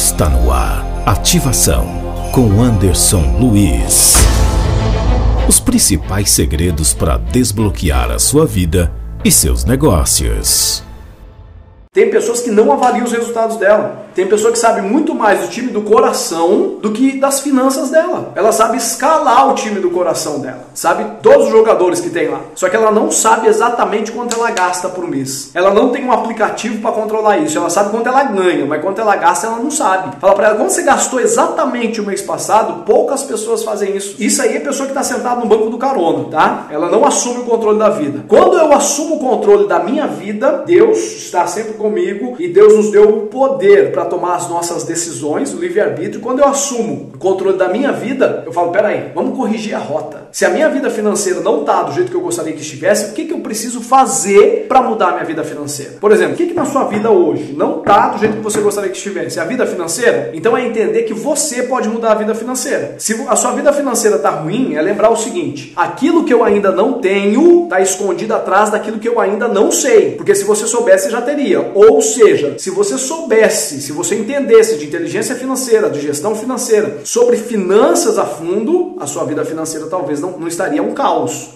Está no ar. Ativação com Anderson Luiz. Os principais segredos para desbloquear a sua vida e seus negócios. Tem pessoas que não avaliam os resultados dela. Tem pessoa que sabe muito mais do time do coração do que das finanças dela. Ela sabe escalar o time do coração dela. Sabe todos os jogadores que tem lá. Só que ela não sabe exatamente quanto ela gasta por mês. Ela não tem um aplicativo para controlar isso. Ela sabe quanto ela ganha, mas quanto ela gasta ela não sabe. Fala para ela quanto você gastou exatamente o mês passado. Poucas pessoas fazem isso. Isso aí é pessoa que está sentada no banco do carona, tá? Ela não assume o controle da vida. Quando eu assumo o controle da minha vida, Deus está sempre comigo e Deus nos deu o poder para tomar as nossas decisões, o livre-arbítrio. Quando eu assumo o controle da minha vida, eu falo: peraí, vamos corrigir a rota. Se a minha vida financeira não está do jeito que eu gostaria que estivesse, o que, que eu preciso fazer para mudar a minha vida financeira? Por exemplo, o que, que na sua vida hoje não está do jeito que você gostaria que estivesse? A vida financeira? Então é entender que você pode mudar a vida financeira. Se a sua vida financeira está ruim, é lembrar o seguinte: aquilo que eu ainda não tenho está escondido atrás daquilo que eu ainda não sei. Porque se você soubesse, já teria. Ou seja, se você soubesse, se você entendesse de inteligência financeira, de gestão financeira, sobre finanças a fundo, a sua vida financeira talvez não, não estaria um caos.